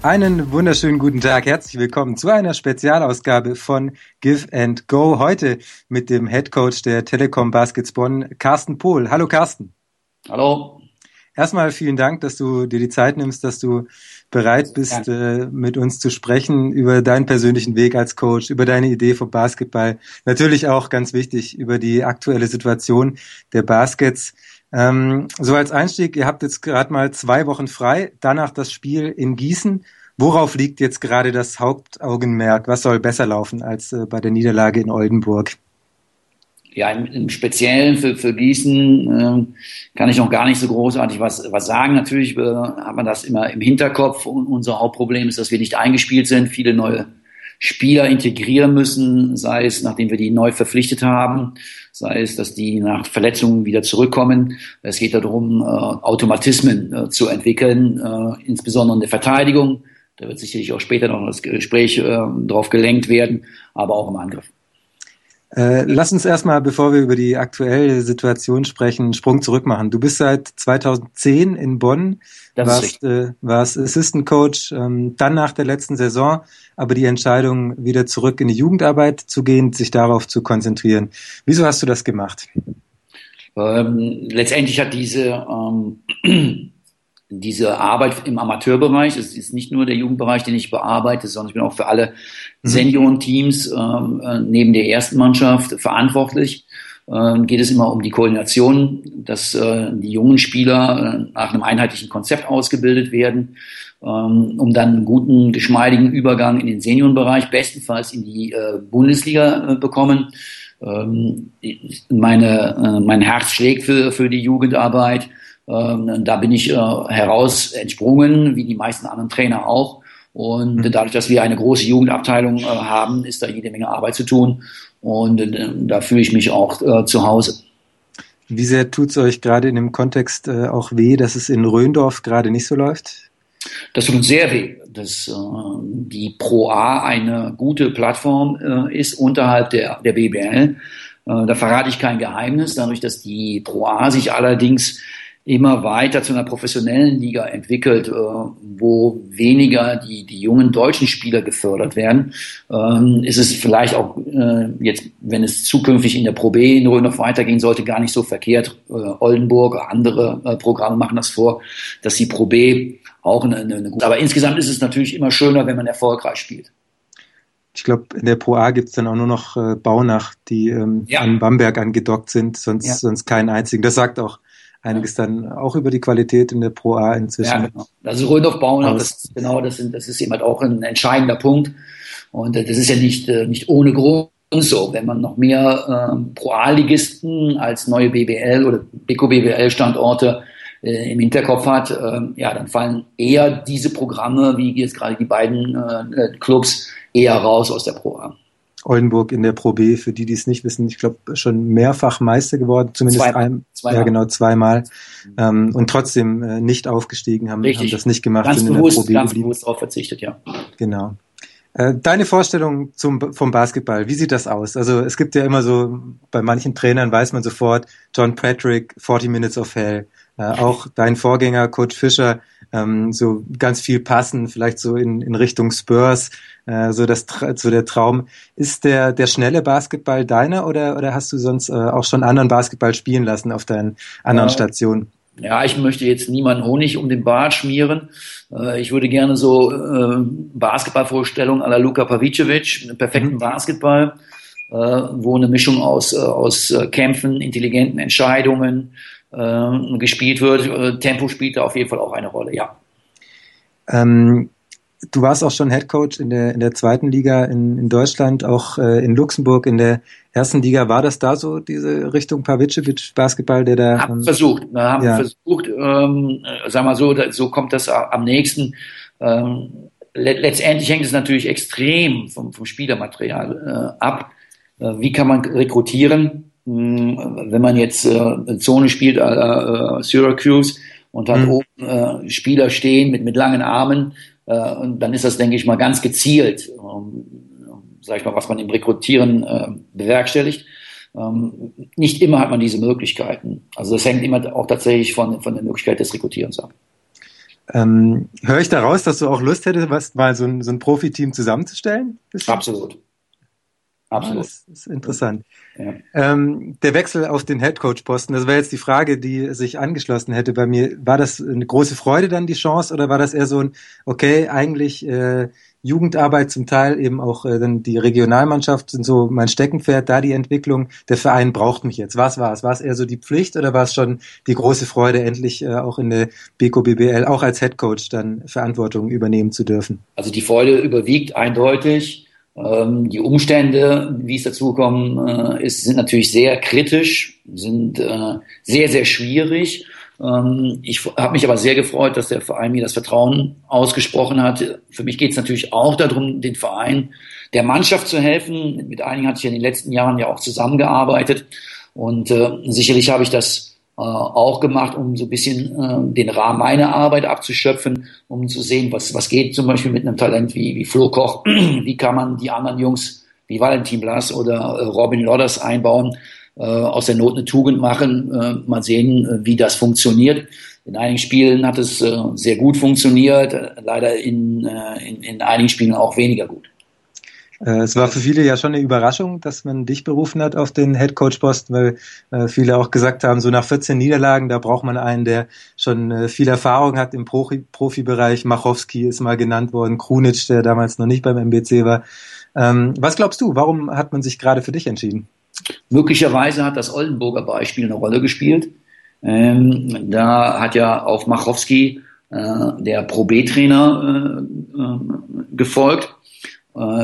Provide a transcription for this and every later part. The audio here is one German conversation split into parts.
Einen wunderschönen guten Tag. Herzlich willkommen zu einer Spezialausgabe von Give and Go. Heute mit dem Head Coach der Telekom Baskets Bonn, Carsten Pohl. Hallo Carsten. Hallo. Erstmal vielen Dank, dass du dir die Zeit nimmst, dass du bereit bist, äh, mit uns zu sprechen über deinen persönlichen Weg als Coach, über deine Idee vom Basketball. Natürlich auch ganz wichtig über die aktuelle Situation der Baskets. Ähm, so als Einstieg, ihr habt jetzt gerade mal zwei Wochen frei, danach das Spiel in Gießen. Worauf liegt jetzt gerade das Hauptaugenmerk? Was soll besser laufen als äh, bei der Niederlage in Oldenburg? Ja, im, im Speziellen für, für Gießen äh, kann ich noch gar nicht so großartig was, was sagen. Natürlich äh, hat man das immer im Hinterkopf und unser Hauptproblem ist, dass wir nicht eingespielt sind, viele neue Spieler integrieren müssen, sei es nachdem wir die neu verpflichtet haben, sei es, dass die nach Verletzungen wieder zurückkommen. Es geht darum, äh, Automatismen äh, zu entwickeln, äh, insbesondere in der Verteidigung. Da wird sicherlich auch später noch das Gespräch äh, darauf gelenkt werden, aber auch im Angriff. Äh, lass uns erstmal, bevor wir über die aktuelle Situation sprechen, einen Sprung zurück machen. Du bist seit 2010 in Bonn, das warst, äh, warst Assistant Coach, ähm, dann nach der letzten Saison, aber die Entscheidung, wieder zurück in die Jugendarbeit zu gehen, sich darauf zu konzentrieren. Wieso hast du das gemacht? Ähm, letztendlich hat diese ähm, diese Arbeit im Amateurbereich, es ist nicht nur der Jugendbereich, den ich bearbeite, sondern ich bin auch für alle mhm. Seniorenteams ähm, äh, neben der ersten Mannschaft verantwortlich. Ähm, geht es immer um die Koordination, dass äh, die jungen Spieler äh, nach einem einheitlichen Konzept ausgebildet werden, ähm, um dann einen guten, geschmeidigen Übergang in den Seniorenbereich, bestenfalls in die äh, Bundesliga äh, bekommen. Ähm, meine, äh, mein Herz schlägt für, für die Jugendarbeit ähm, da bin ich äh, heraus entsprungen, wie die meisten anderen Trainer auch. Und mhm. dadurch, dass wir eine große Jugendabteilung äh, haben, ist da jede Menge Arbeit zu tun. Und äh, da fühle ich mich auch zu Hause. Wie sehr tut es euch gerade in dem Kontext auch weh, dass es in Röndorf gerade nicht so läuft? Das tut uns sehr weh, dass die Pro A eine gute Plattform ist unterhalb der, der BBL. Da verrate ich kein Geheimnis, dadurch, dass die Pro A sich allerdings immer weiter zu einer professionellen Liga entwickelt, äh, wo weniger die, die jungen deutschen Spieler gefördert werden, ähm, ist es vielleicht auch äh, jetzt, wenn es zukünftig in der Pro B in Rhön weitergehen sollte, gar nicht so verkehrt. Äh, Oldenburg, andere äh, Programme machen das vor, dass die Pro B auch eine, eine, eine gute. Aber insgesamt ist es natürlich immer schöner, wenn man erfolgreich spielt. Ich glaube, in der Pro A gibt es dann auch nur noch äh, Baunach, die ähm, ja. an Bamberg angedockt sind, sonst, ja. sonst keinen einzigen. Das sagt auch einiges dann auch über die Qualität in der Pro A inzwischen. Ja, genau. Also Röndorf bauen, das, genau, das, sind, das ist eben halt auch ein entscheidender Punkt. Und äh, das ist ja nicht, äh, nicht ohne Grund so. Wenn man noch mehr äh, Pro A-Ligisten als neue BBL oder Beko BBL Standorte äh, im Hinterkopf hat, äh, ja, dann fallen eher diese Programme, wie jetzt gerade die beiden äh, Clubs, eher raus aus der Pro A. Oldenburg in der Pro B, für die, die es nicht wissen, ich glaube, schon mehrfach Meister geworden, zumindest zweimal. ein, zweimal. ja genau, zweimal. Ähm, und trotzdem äh, nicht aufgestiegen, haben, haben das nicht gemacht, ganz sind bewusst, in der Pro B ganz geblieben. bewusst darauf verzichtet, ja. Genau. Äh, deine Vorstellung zum, vom Basketball, wie sieht das aus? Also es gibt ja immer so, bei manchen Trainern weiß man sofort, John Patrick, 40 Minutes of Hell. Äh, auch dein Vorgänger, Coach Fischer, ähm, so ganz viel passen, vielleicht so in, in Richtung Spurs, äh, so das so der Traum. Ist der der schnelle Basketball deiner oder oder hast du sonst äh, auch schon anderen Basketball spielen lassen auf deinen anderen ja. Stationen? Ja, ich möchte jetzt niemanden Honig um den Bart schmieren. Äh, ich würde gerne so äh, Basketballvorstellungen à la Luka Pavicevic, einen perfekten mhm. Basketball, äh, wo eine Mischung aus, äh, aus äh, Kämpfen, intelligenten Entscheidungen, äh, gespielt wird. Äh, Tempo spielt da auf jeden Fall auch eine Rolle, ja. Ähm, du warst auch schon Head Coach in der, in der zweiten Liga in, in Deutschland, auch äh, in Luxemburg in der ersten Liga. War das da so diese Richtung Pavicevic Basketball, der da? Haben ähm, versucht, wir haben ja. versucht, ähm, sag mal so, so kommt das am nächsten. Ähm, letztendlich hängt es natürlich extrem vom, vom Spielermaterial äh, ab. Äh, wie kann man rekrutieren? Hm, wenn man jetzt äh, Zone spielt, äh, Syracuse, und hat mhm. oben äh, Spieler stehen mit, mit langen Armen, äh, und dann ist das, denke ich mal, ganz gezielt, ähm, sag ich mal, was man im Rekrutieren äh, bewerkstelligt. Ähm, nicht immer hat man diese Möglichkeiten. Also das hängt immer auch tatsächlich von, von der Möglichkeit des Rekrutierens ab. Ähm, Höre ich daraus, dass du auch Lust hättest, was, mal so ein, so ein Profiteam zusammenzustellen? Absolut. Absolut. das ist interessant. Ja. Ähm, der Wechsel auf den Headcoach-Posten, das wäre jetzt die Frage, die sich angeschlossen hätte bei mir. War das eine große Freude dann die Chance oder war das eher so ein, okay, eigentlich äh, Jugendarbeit zum Teil eben auch äh, dann die Regionalmannschaft sind so mein Steckenpferd, da die Entwicklung, der Verein braucht mich jetzt. Was war es? War es eher so die Pflicht oder war es schon die große Freude, endlich äh, auch in der BKBBL BBL auch als Headcoach dann Verantwortung übernehmen zu dürfen? Also die Freude überwiegt eindeutig. Ähm, die Umstände, wie es dazu gekommen äh, ist, sind natürlich sehr kritisch, sind äh, sehr, sehr schwierig. Ähm, ich habe mich aber sehr gefreut, dass der Verein mir das Vertrauen ausgesprochen hat. Für mich geht es natürlich auch darum, den Verein der Mannschaft zu helfen. Mit einigen hatte ich in den letzten Jahren ja auch zusammengearbeitet. Und äh, sicherlich habe ich das auch gemacht, um so ein bisschen äh, den Rahmen meiner Arbeit abzuschöpfen, um zu sehen, was, was geht zum Beispiel mit einem Talent wie, wie Flo Koch, wie kann man die anderen Jungs wie Valentin Blas oder äh, Robin Lodders einbauen, äh, aus der Not eine Tugend machen, äh, mal sehen, äh, wie das funktioniert. In einigen Spielen hat es äh, sehr gut funktioniert, äh, leider in, äh, in, in einigen Spielen auch weniger gut. Äh, es war für viele ja schon eine Überraschung, dass man dich berufen hat auf den Headcoach-Posten, weil äh, viele auch gesagt haben, so nach 14 Niederlagen, da braucht man einen, der schon äh, viel Erfahrung hat im Profi Profibereich. Machowski ist mal genannt worden, Krunic, der damals noch nicht beim MBC war. Ähm, was glaubst du, warum hat man sich gerade für dich entschieden? Möglicherweise hat das Oldenburger Beispiel eine Rolle gespielt. Ähm, da hat ja auf Machowski der Pro B-Trainer gefolgt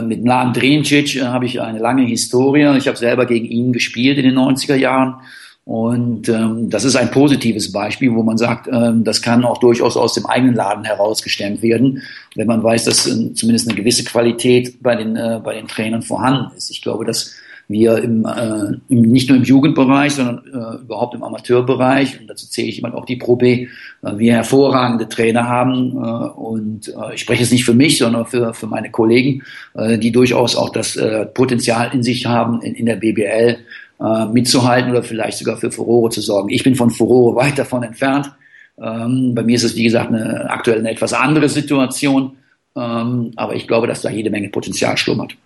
mit Mladen Drincic äh, habe ich eine lange Historie. Ich habe selber gegen ihn gespielt in den 90er Jahren. Und ähm, das ist ein positives Beispiel, wo man sagt, ähm, das kann auch durchaus aus dem eigenen Laden herausgestemmt werden, wenn man weiß, dass äh, zumindest eine gewisse Qualität bei den, äh, bei den Trainern vorhanden ist. Ich glaube, dass wir im, äh, im, nicht nur im Jugendbereich, sondern äh, überhaupt im Amateurbereich, und dazu zähle ich jemand auch die Pro B, äh, wir hervorragende Trainer haben. Äh, und äh, ich spreche es nicht für mich, sondern für, für meine Kollegen, äh, die durchaus auch das äh, Potenzial in sich haben, in, in der BBL äh, mitzuhalten oder vielleicht sogar für Furore zu sorgen. Ich bin von Furore weit davon entfernt. Ähm, bei mir ist es, wie gesagt, eine, aktuell eine etwas andere Situation. Ähm, aber ich glaube, dass da jede Menge Potenzial schlummert.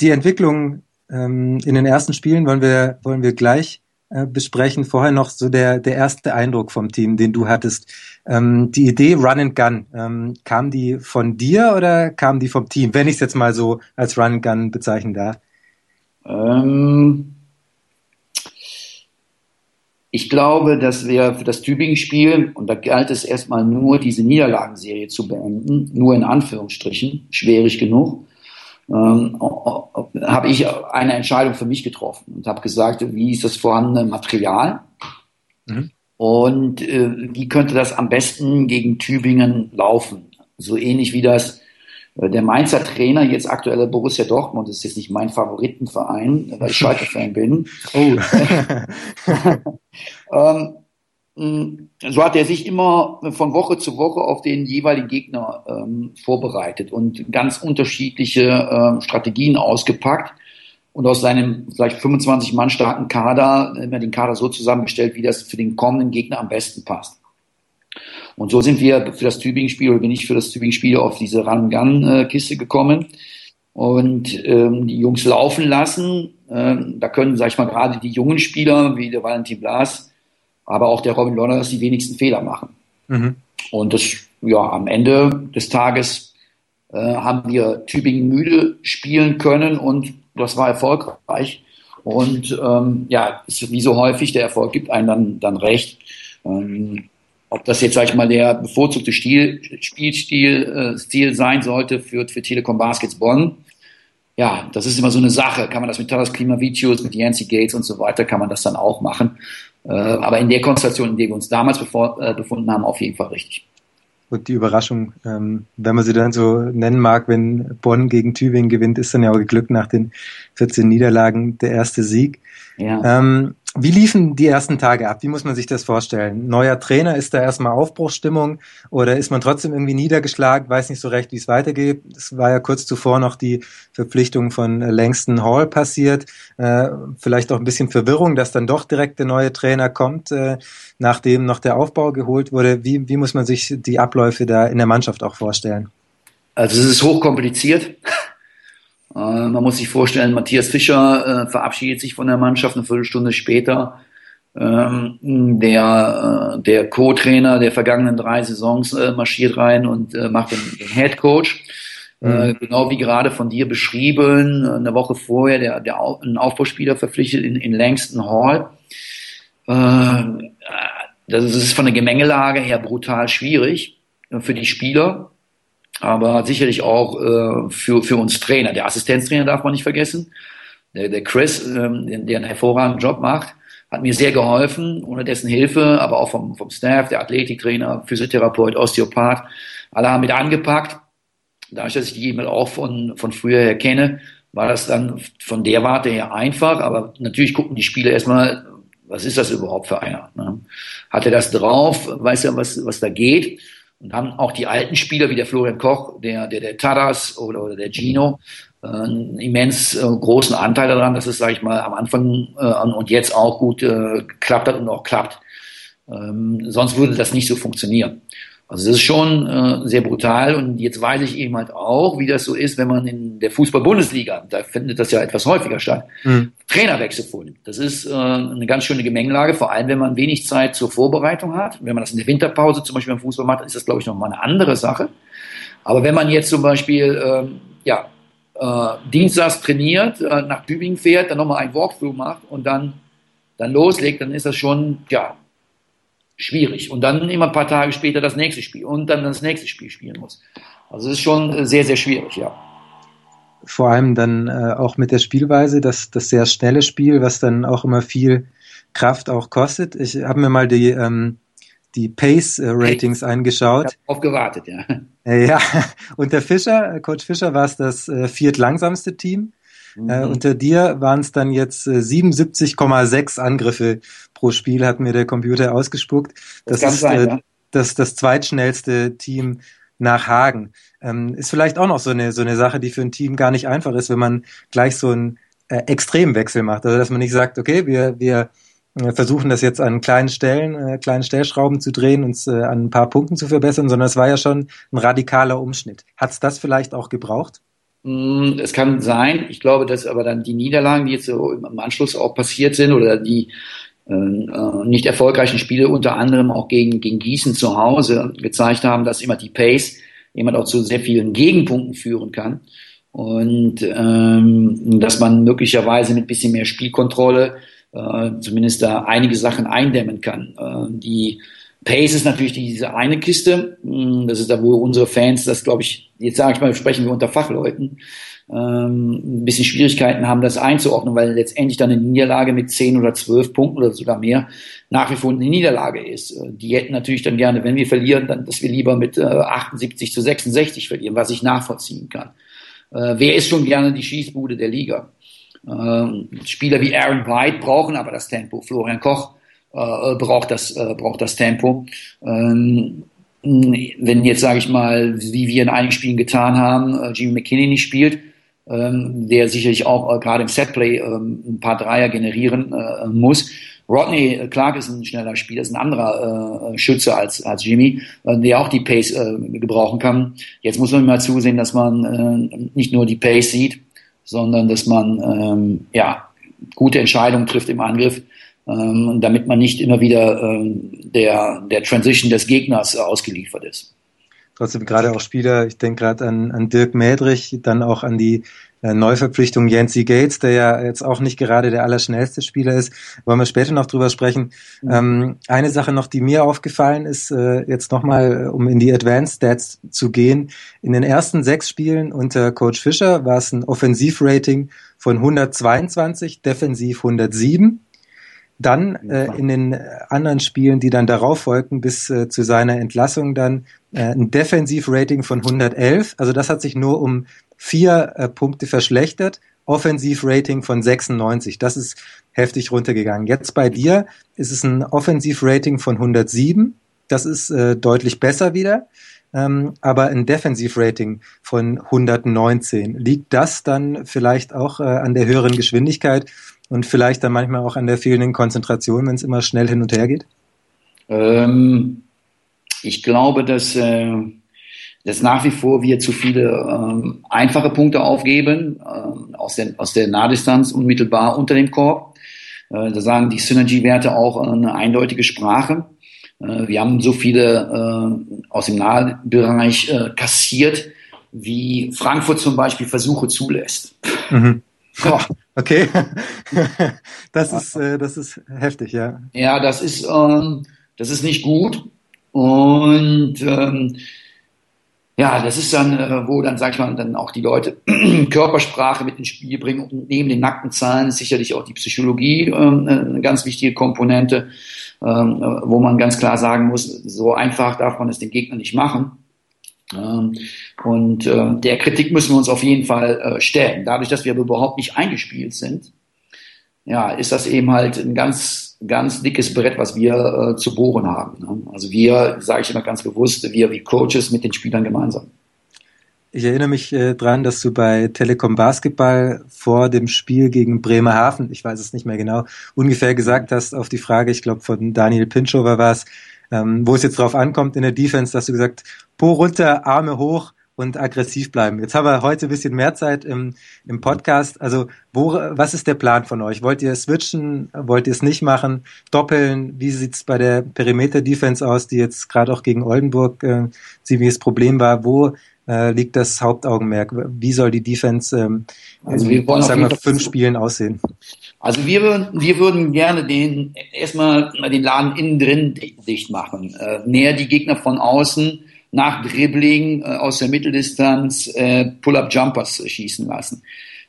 Die Entwicklung ähm, in den ersten Spielen wollen wir, wollen wir gleich äh, besprechen. Vorher noch so der, der erste Eindruck vom Team, den du hattest. Ähm, die Idee Run and Gun, ähm, kam die von dir oder kam die vom Team, wenn ich es jetzt mal so als Run and Gun bezeichnen darf? Ähm, ich glaube, dass wir für das Tübingen-Spiel, und da galt es erstmal nur, diese Niederlagenserie zu beenden, nur in Anführungsstrichen, schwierig genug, ähm, habe ich eine Entscheidung für mich getroffen und habe gesagt, wie ist das vorhandene Material mhm. und äh, wie könnte das am besten gegen Tübingen laufen. So ähnlich wie das äh, der Mainzer Trainer, jetzt aktuelle Borussia Dortmund, ist jetzt nicht mein Favoritenverein, weil ich Schalke-Fan bin. Oh. ähm, hm, so hat er sich immer von Woche zu Woche auf den jeweiligen Gegner ähm, vorbereitet und ganz unterschiedliche ähm, Strategien ausgepackt und aus seinem vielleicht 25 Mann starken Kader immer den Kader so zusammengestellt, wie das für den kommenden Gegner am besten passt. Und so sind wir für das Tübingen-Spiel oder bin ich für das Tübingen-Spiel auf diese Run-Gun-Kiste gekommen und ähm, die Jungs laufen lassen. Ähm, da können, sag ich mal, gerade die jungen Spieler wie der Valentin Blas aber auch der Robin Lawrence die wenigsten Fehler machen. Mhm. Und das, ja, am Ende des Tages äh, haben wir Tübingen müde spielen können und das war erfolgreich. Und ähm, ja, ist wie so häufig, der Erfolg gibt einem dann, dann recht. Ähm, ob das jetzt, sag ich mal, der bevorzugte Stil, Spielstil äh, Stil sein sollte für, für Telekom Baskets Bonn, ja, das ist immer so eine Sache. Kann man das mit Taras Klimavicius, mit Yancy Gates und so weiter, kann man das dann auch machen. Äh, aber in der Konstellation, in der wir uns damals äh, befunden haben, auf jeden Fall richtig. Und die Überraschung, ähm, wenn man sie dann so nennen mag, wenn Bonn gegen Tübingen gewinnt, ist dann ja auch geglückt nach den 14 Niederlagen der erste Sieg. Ja. Ähm, wie liefen die ersten Tage ab? Wie muss man sich das vorstellen? Neuer Trainer, ist da erstmal Aufbruchsstimmung oder ist man trotzdem irgendwie niedergeschlagen, weiß nicht so recht, wie es weitergeht? Es war ja kurz zuvor noch die Verpflichtung von Langston Hall passiert. Äh, vielleicht auch ein bisschen Verwirrung, dass dann doch direkt der neue Trainer kommt, äh, nachdem noch der Aufbau geholt wurde. Wie, wie muss man sich die Abläufe da in der Mannschaft auch vorstellen? Also es ist hochkompliziert. Äh, man muss sich vorstellen, Matthias Fischer äh, verabschiedet sich von der Mannschaft eine Viertelstunde später. Ähm, der äh, der Co-Trainer der vergangenen drei Saisons äh, marschiert rein und äh, macht den, den Head Coach. Mhm. genau wie gerade von dir beschrieben, eine Woche vorher der, der Auf, ein Aufbauspieler verpflichtet in, in Langston Hall. das ist von der Gemengelage her brutal schwierig für die Spieler aber sicherlich auch äh, für, für uns Trainer. Der Assistenztrainer darf man nicht vergessen. Der, der Chris, ähm, der, einen hervorragenden Job macht, hat mir sehr geholfen, ohne dessen Hilfe, aber auch vom, vom Staff, der Athletiktrainer, Physiotherapeut, Osteopath, alle haben mit angepackt. Dadurch, dass ich die E-Mail auch von, von früher her kenne, war das dann von der Warte her einfach, aber natürlich gucken die Spieler erstmal, was ist das überhaupt für einer? Ne? Hat er das drauf? Weiß er, was, was da geht? Und haben auch die alten Spieler wie der Florian Koch, der, der, der Tadas oder, oder der Gino äh, einen immens äh, großen Anteil daran, dass es, sage ich mal, am Anfang äh, und jetzt auch gut äh, geklappt hat und auch klappt. Ähm, sonst würde das nicht so funktionieren. Also das ist schon äh, sehr brutal und jetzt weiß ich eben halt auch, wie das so ist, wenn man in der Fußball-Bundesliga, da findet das ja etwas häufiger statt, mhm. Trainerwechsel vornimmt. Das ist äh, eine ganz schöne Gemengelage, vor allem wenn man wenig Zeit zur Vorbereitung hat. Wenn man das in der Winterpause zum Beispiel beim Fußball macht, ist das, glaube ich, nochmal eine andere Sache. Aber wenn man jetzt zum Beispiel äh, ja, äh, Dienstags trainiert, äh, nach Tübingen fährt, dann nochmal ein Walkthrough macht und dann, dann loslegt, dann ist das schon, ja, schwierig. Und dann immer ein paar Tage später das nächste Spiel und dann das nächste Spiel spielen muss. Also es ist schon sehr, sehr schwierig, ja. Vor allem dann äh, auch mit der Spielweise, das, das sehr schnelle Spiel, was dann auch immer viel Kraft auch kostet. Ich habe mir mal die, ähm, die Pace-Ratings äh, eingeschaut. Ich habe gewartet, ja. Äh, ja, unter Fischer, Coach Fischer war es das äh, viertlangsamste Team äh, mhm. Äh, unter dir waren es dann jetzt äh, 77,6 Angriffe pro Spiel, hat mir der Computer ausgespuckt. Das, das ist sein, äh, ja. das, das zweitschnellste Team nach Hagen. Ähm, ist vielleicht auch noch so eine, so eine Sache, die für ein Team gar nicht einfach ist, wenn man gleich so einen äh, Extremwechsel macht. Also dass man nicht sagt, okay, wir, wir äh, versuchen das jetzt an kleinen Stellen, äh, kleinen Stellschrauben zu drehen, uns äh, an ein paar Punkten zu verbessern, sondern es war ja schon ein radikaler Umschnitt. Hat es das vielleicht auch gebraucht? Mm, es kann sein. Ich glaube, dass aber dann die Niederlagen, die jetzt so im Anschluss auch passiert sind oder die äh, äh, nicht erfolgreichen Spiele unter anderem auch gegen, gegen Gießen zu Hause gezeigt haben, dass immer die Pace jemand auch zu sehr vielen Gegenpunkten führen kann und ähm, dass man möglicherweise mit bisschen mehr Spielkontrolle äh, zumindest da einige Sachen eindämmen kann, äh, die Pace ist natürlich diese eine Kiste. Hm, das ist da, wo unsere Fans, das glaube ich, jetzt sage ich mal, sprechen wir unter Fachleuten, ähm, ein bisschen Schwierigkeiten haben, das einzuordnen, weil letztendlich dann eine Niederlage mit zehn oder zwölf Punkten oder sogar mehr nach wie vor eine Niederlage ist. Äh, die hätten natürlich dann gerne, wenn wir verlieren, dann, dass wir lieber mit äh, 78 zu 66 verlieren, was ich nachvollziehen kann. Äh, wer ist schon gerne die Schießbude der Liga? Äh, Spieler wie Aaron White brauchen aber das Tempo. Florian Koch äh, braucht das äh, braucht das Tempo. Ähm, wenn jetzt sage ich mal, wie wir in einigen Spielen getan haben, äh, Jimmy McKinney nicht spielt, ähm, der sicherlich auch äh, gerade im Setplay ähm, ein paar Dreier generieren äh, muss. Rodney Clark ist ein schneller Spieler, ist ein anderer äh, Schütze als, als Jimmy, äh, der auch die Pace äh, gebrauchen kann. Jetzt muss man mal zusehen, dass man äh, nicht nur die Pace sieht, sondern dass man ähm, ja gute Entscheidungen trifft im Angriff ähm, damit man nicht immer wieder ähm, der, der Transition des Gegners äh, ausgeliefert ist. Trotzdem gerade auch Spieler, ich denke gerade an, an Dirk Mädrich, dann auch an die äh, Neuverpflichtung Yancy Gates, der ja jetzt auch nicht gerade der allerschnellste Spieler ist, wollen wir später noch drüber sprechen. Mhm. Ähm, eine Sache noch, die mir aufgefallen ist, äh, jetzt nochmal, äh, um in die Advanced Stats zu gehen. In den ersten sechs Spielen unter Coach Fischer war es ein Offensivrating von 122, defensiv 107. Dann äh, in den anderen Spielen, die dann darauf folgten, bis äh, zu seiner Entlassung dann äh, ein Defensivrating von 111. Also das hat sich nur um vier äh, Punkte verschlechtert. Offensivrating von 96. Das ist heftig runtergegangen. Jetzt bei dir ist es ein Offensivrating von 107. Das ist äh, deutlich besser wieder. Ähm, aber ein Defensivrating von 119. Liegt das dann vielleicht auch äh, an der höheren Geschwindigkeit und vielleicht dann manchmal auch an der fehlenden Konzentration, wenn es immer schnell hin und her geht? Ähm, ich glaube, dass, äh, dass nach wie vor wir zu viele ähm, einfache Punkte aufgeben äh, aus, der, aus der Nahdistanz unmittelbar unter dem Korb. Äh, da sagen die Synergy-Werte auch eine eindeutige Sprache. Äh, wir haben so viele äh, aus dem Nahbereich äh, kassiert, wie Frankfurt zum Beispiel Versuche zulässt. Mhm. Oh. Okay, das ist äh, das ist heftig, ja. Ja, das ist ähm, das ist nicht gut und ähm, ja, das ist dann, äh, wo dann, sag ich mal, dann auch die Leute Körpersprache mit ins Spiel bringen. Und neben den nackten Zahlen ist sicherlich auch die Psychologie ähm, eine ganz wichtige Komponente, ähm, wo man ganz klar sagen muss, so einfach darf man es den Gegner nicht machen. Ähm, und äh, der Kritik müssen wir uns auf jeden Fall äh, stellen. Dadurch, dass wir aber überhaupt nicht eingespielt sind, ja, ist das eben halt ein ganz, ganz dickes Brett, was wir äh, zu bohren haben. Ne? Also wir, sage ich immer ganz bewusst, wir wie Coaches mit den Spielern gemeinsam. Ich erinnere mich äh, dran, dass du bei Telekom Basketball vor dem Spiel gegen Bremerhaven, ich weiß es nicht mehr genau, ungefähr gesagt hast auf die Frage, ich glaube von Daniel Pinschover war es, ähm, wo es jetzt drauf ankommt in der Defense, dass du gesagt, Po runter, Arme hoch, und aggressiv bleiben. Jetzt haben wir heute ein bisschen mehr Zeit im, im Podcast. Also, wo, was ist der Plan von euch? Wollt ihr switchen? Wollt ihr es nicht machen? Doppeln? Wie sieht's bei der Perimeter-Defense aus, die jetzt gerade auch gegen Oldenburg äh, ziemliches Problem war? Wo äh, liegt das Hauptaugenmerk? Wie soll die Defense ähm, also wir wollen sagen wir, fünf Spielen aussehen? Also wir würden, wir würden gerne den erstmal den Laden innen drin dicht machen. Äh, näher die Gegner von außen nach Dribbling äh, aus der Mitteldistanz äh, Pull-up-Jumpers schießen lassen.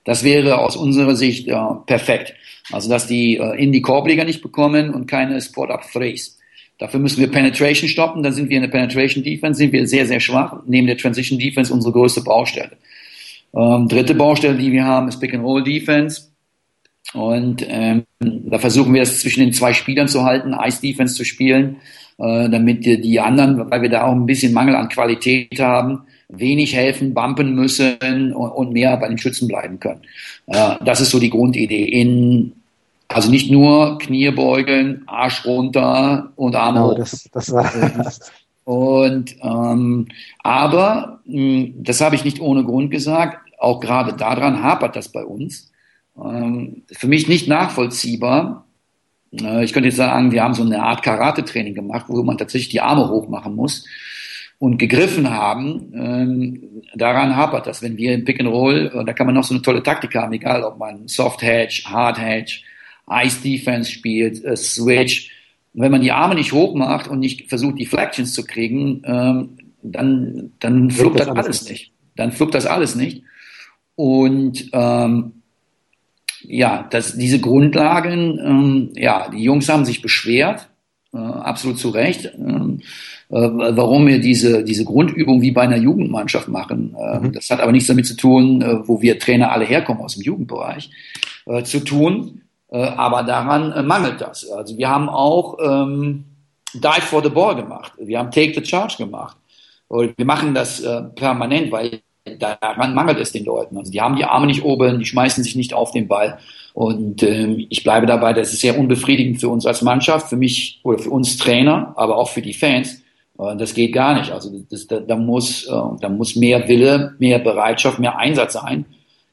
Das wäre aus unserer Sicht äh, perfekt. Also dass die äh, in die Korbleger nicht bekommen und keine Spot-up-Threes. Dafür müssen wir Penetration stoppen, dann sind wir in der Penetration Defense, sind wir sehr, sehr schwach. Neben der Transition Defense unsere größte Baustelle. Ähm, dritte Baustelle, die wir haben, ist Pick and Roll Defense. Und ähm, da versuchen wir es zwischen den zwei Spielern zu halten, Ice Defense zu spielen äh, damit die anderen, weil wir da auch ein bisschen Mangel an Qualität haben, wenig helfen, bumpen müssen und, und mehr bei den Schützen bleiben können. Äh, das ist so die Grundidee. In, also nicht nur Knie beugen, Arsch runter und Arme genau, hoch. Das, das war und ähm, aber mh, das habe ich nicht ohne Grund gesagt. Auch gerade daran hapert das bei uns. Ähm, für mich nicht nachvollziehbar, äh, ich könnte jetzt sagen, wir haben so eine Art Karate-Training gemacht, wo man tatsächlich die Arme hoch machen muss und gegriffen haben. Ähm, daran hapert das. Wenn wir im Pick and Roll, äh, da kann man noch so eine tolle Taktik haben, egal ob man Soft Hedge, Hard Hedge, Ice Defense spielt, äh, Switch. Wenn man die Arme nicht hoch macht und nicht versucht, die Flections zu kriegen, ähm, dann, dann fluppt das, das alles nicht. Dann fluppt das alles nicht. Und ähm, ja, dass diese Grundlagen, ähm, ja, die Jungs haben sich beschwert, äh, absolut zu Recht, ähm, äh, warum wir diese, diese Grundübung wie bei einer Jugendmannschaft machen. Äh, mhm. Das hat aber nichts damit zu tun, äh, wo wir Trainer alle herkommen aus dem Jugendbereich, äh, zu tun. Äh, aber daran mangelt das. Also wir haben auch ähm, Dive for the Ball gemacht. Wir haben Take the Charge gemacht. Und wir machen das permanent, weil daran mangelt es den Leuten. Also die haben die Arme nicht oben, die schmeißen sich nicht auf den Ball. Und ähm, ich bleibe dabei, das ist sehr unbefriedigend für uns als Mannschaft, für mich oder für uns Trainer, aber auch für die Fans. Äh, das geht gar nicht. Also das, da, da, muss, äh, da muss mehr Wille, mehr Bereitschaft, mehr Einsatz sein.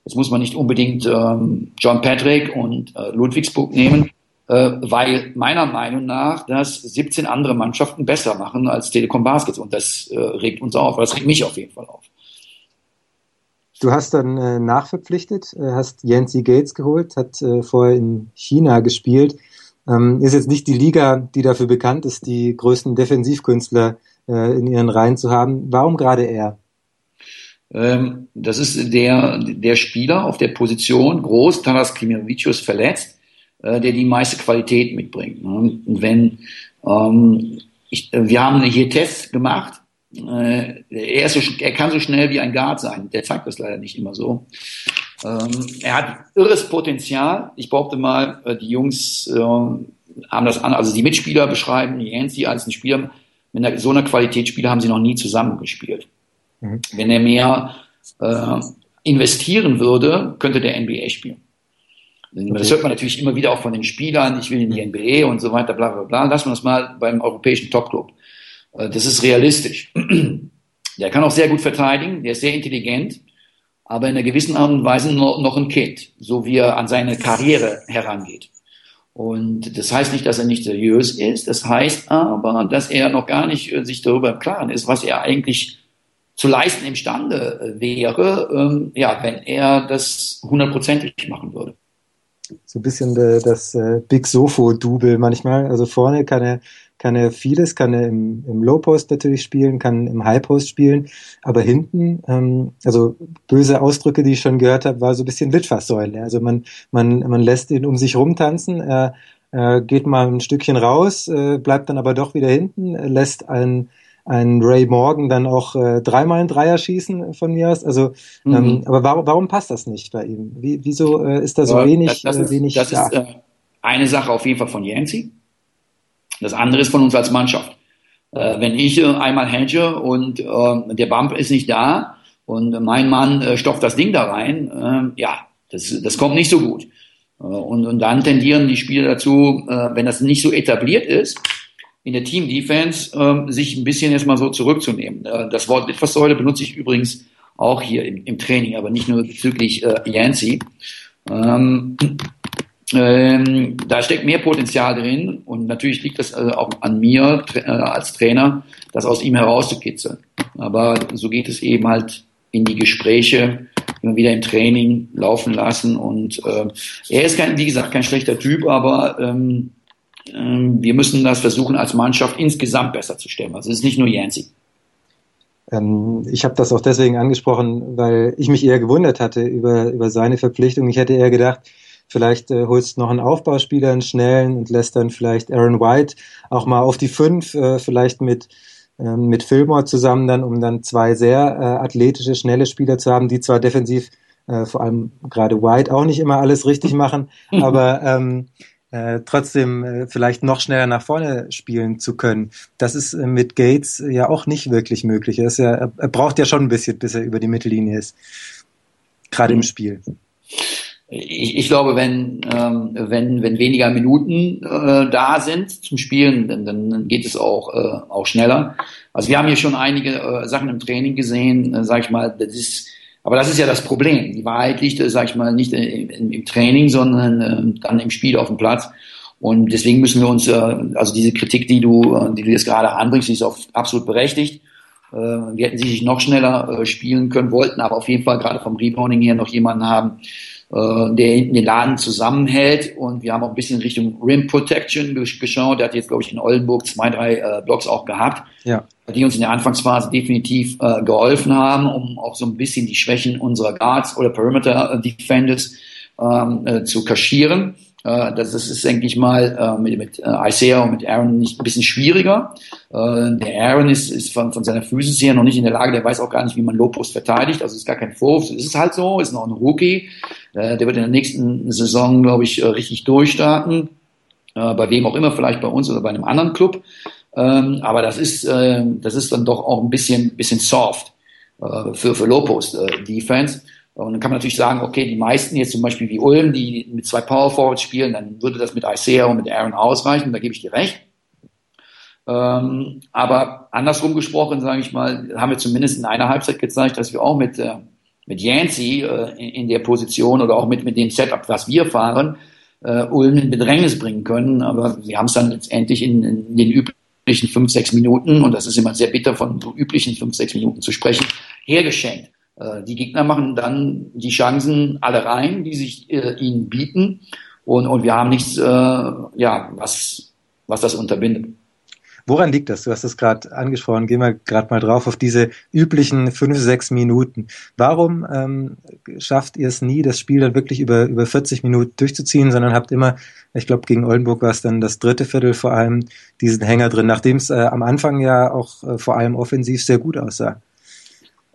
Das muss man nicht unbedingt ähm, John Patrick und äh, Ludwigsburg nehmen, äh, weil meiner Meinung nach das 17 andere Mannschaften besser machen als Telekom Baskets. Und das äh, regt uns auf, das regt mich auf jeden Fall auf. Du hast dann äh, nachverpflichtet, äh, hast Yancy Gates geholt, hat äh, vorher in China gespielt. Ähm, ist jetzt nicht die Liga, die dafür bekannt ist, die größten Defensivkünstler äh, in ihren Reihen zu haben. Warum gerade er? Ähm, das ist der, der Spieler auf der Position, groß, Taras Klimavicius verletzt, äh, der die meiste Qualität mitbringt. Und wenn ähm, ich, wir haben hier Tests gemacht, äh, er, so, er kann so schnell wie ein Guard sein. Der zeigt das leider nicht immer so. Ähm, er hat irres Potenzial. Ich behaupte mal, äh, die Jungs äh, haben das an, also die Mitspieler beschreiben Yancey als ein Spieler mit einer, so einer Qualitätsspieler haben sie noch nie zusammengespielt. Mhm. Wenn er mehr äh, investieren würde, könnte der NBA spielen. Das hört man natürlich immer wieder auch von den Spielern, ich will in die NBA und so weiter, bla bla bla. Lassen wir das mal beim europäischen Topclub. Äh, das ist realistisch. Der kann auch sehr gut verteidigen, der ist sehr intelligent, aber in einer gewissen Art und Weise noch ein Kind, so wie er an seine Karriere herangeht. Und das heißt nicht, dass er nicht seriös ist, das heißt aber, dass er noch gar nicht äh, sich darüber im Klaren ist, was er eigentlich zu leisten imstande äh, wäre, ähm, ja, wenn er das hundertprozentig machen würde. So ein bisschen das Big Sofo-Double manchmal. Also vorne kann er kann er vieles, kann er im, im Low Post natürlich spielen, kann im High Post spielen, aber hinten, ähm, also böse Ausdrücke, die ich schon gehört habe, war so ein bisschen Litfaßsäule. Also man, man, man lässt ihn um sich rumtanzen, er, er geht mal ein Stückchen raus, äh, bleibt dann aber doch wieder hinten, lässt einen ein Ray Morgan dann auch äh, dreimal ein Dreier schießen von mir aus. Also, mhm. ähm, aber warum, warum passt das nicht bei ihm? Wie, wieso äh, ist da so ja, wenig? Das, das äh, wenig ist, das ist äh, eine Sache auf jeden Fall von Yancey. Das andere ist von uns als Mannschaft. Äh, wenn ich äh, einmal hedge und äh, der Bump ist nicht da und mein Mann äh, stopft das Ding da rein, äh, ja, das, das kommt nicht so gut. Äh, und, und dann tendieren die Spieler dazu, wenn das nicht so etabliert ist, in der Team Defense äh, sich ein bisschen erstmal so zurückzunehmen. Das Wort Litfaßsäule benutze ich übrigens auch hier im, im Training, aber nicht nur bezüglich Yancey. Ähm, ähm, da steckt mehr Potenzial drin und natürlich liegt das also auch an mir äh, als Trainer, das aus ihm herauszukitzeln. Aber so geht es eben halt in die Gespräche, immer wieder im Training laufen lassen und äh, er ist kein, wie gesagt, kein schlechter Typ, aber ähm, äh, wir müssen das versuchen als Mannschaft insgesamt besser zu stellen. Also es ist nicht nur Yancy. Ähm, ich habe das auch deswegen angesprochen, weil ich mich eher gewundert hatte über, über seine Verpflichtung. Ich hätte eher gedacht, Vielleicht äh, holst du noch einen Aufbauspieler, einen schnellen und lässt dann vielleicht Aaron White auch mal auf die fünf, äh, vielleicht mit äh, mit Fillmore zusammen dann, um dann zwei sehr äh, athletische, schnelle Spieler zu haben, die zwar defensiv äh, vor allem gerade White auch nicht immer alles richtig machen, aber ähm, äh, trotzdem äh, vielleicht noch schneller nach vorne spielen zu können. Das ist äh, mit Gates ja auch nicht wirklich möglich. Er, ist ja, er braucht ja schon ein bisschen, bis er über die Mittellinie ist. Gerade im Spiel ich, ich glaube, wenn, ähm, wenn, wenn weniger Minuten äh, da sind zum Spielen, dann, dann geht es auch, äh, auch schneller. Also wir haben hier schon einige äh, Sachen im Training gesehen, äh, sag ich mal, das ist, aber das ist ja das Problem. Die Wahrheit liegt, äh, sag ich mal, nicht im, im Training, sondern äh, dann im Spiel auf dem Platz. Und deswegen müssen wir uns, äh, also diese Kritik, die du, äh, die du jetzt gerade anbringst, die ist auch absolut berechtigt. Äh, wir hätten sicherlich noch schneller äh, spielen können, wollten aber auf jeden Fall gerade vom Rebounding her noch jemanden haben, äh, der hinten den Laden zusammenhält. Und wir haben auch ein bisschen Richtung Rim Protection geschaut. Der hat jetzt, glaube ich, in Oldenburg zwei, drei äh, Blocks auch gehabt, ja. die uns in der Anfangsphase definitiv äh, geholfen haben, um auch so ein bisschen die Schwächen unserer Guards oder Perimeter Defenders ähm, äh, zu kaschieren. Äh, das ist, denke ich mal, äh, mit, mit äh, Isaiah und mit Aaron nicht ein bisschen schwieriger. Der Aaron ist, ist von, von seiner Physis her noch nicht in der Lage, der weiß auch gar nicht, wie man Lopus verteidigt. Also ist gar kein Vorwurf. Es ist halt so, ist noch ein Rookie. Der wird in der nächsten Saison, glaube ich, richtig durchstarten. Bei wem auch immer, vielleicht bei uns oder bei einem anderen Club. Ähm, aber das ist, das ist dann doch auch ein bisschen, bisschen soft für, für Lopus Defense. Und dann kann man natürlich sagen, okay, die meisten jetzt zum Beispiel wie Ulm, die mit zwei Power Forwards spielen, dann würde das mit Isaiah und mit Aaron ausreichen, da gebe ich dir recht. Ähm, aber andersrum gesprochen, sage ich mal, haben wir zumindest in einer Halbzeit gezeigt, dass wir auch mit, äh, mit Yancey äh, in, in, der Position oder auch mit, mit dem Setup, was wir fahren, äh, Ulm in Bedrängnis bringen können. Aber wir haben es dann letztendlich in, in den üblichen fünf, sechs Minuten, und das ist immer sehr bitter, von so üblichen fünf, sechs Minuten zu sprechen, hergeschenkt. Äh, die Gegner machen dann die Chancen alle rein, die sich äh, ihnen bieten. Und, und wir haben nichts, äh, ja, was, was das unterbindet. Woran liegt das? Du hast es gerade angesprochen. Gehen wir gerade mal drauf auf diese üblichen fünf, sechs Minuten. Warum ähm, schafft ihr es nie, das Spiel dann wirklich über, über 40 Minuten durchzuziehen, sondern habt immer, ich glaube, gegen Oldenburg war es dann das dritte Viertel vor allem, diesen Hänger drin, nachdem es äh, am Anfang ja auch äh, vor allem offensiv sehr gut aussah?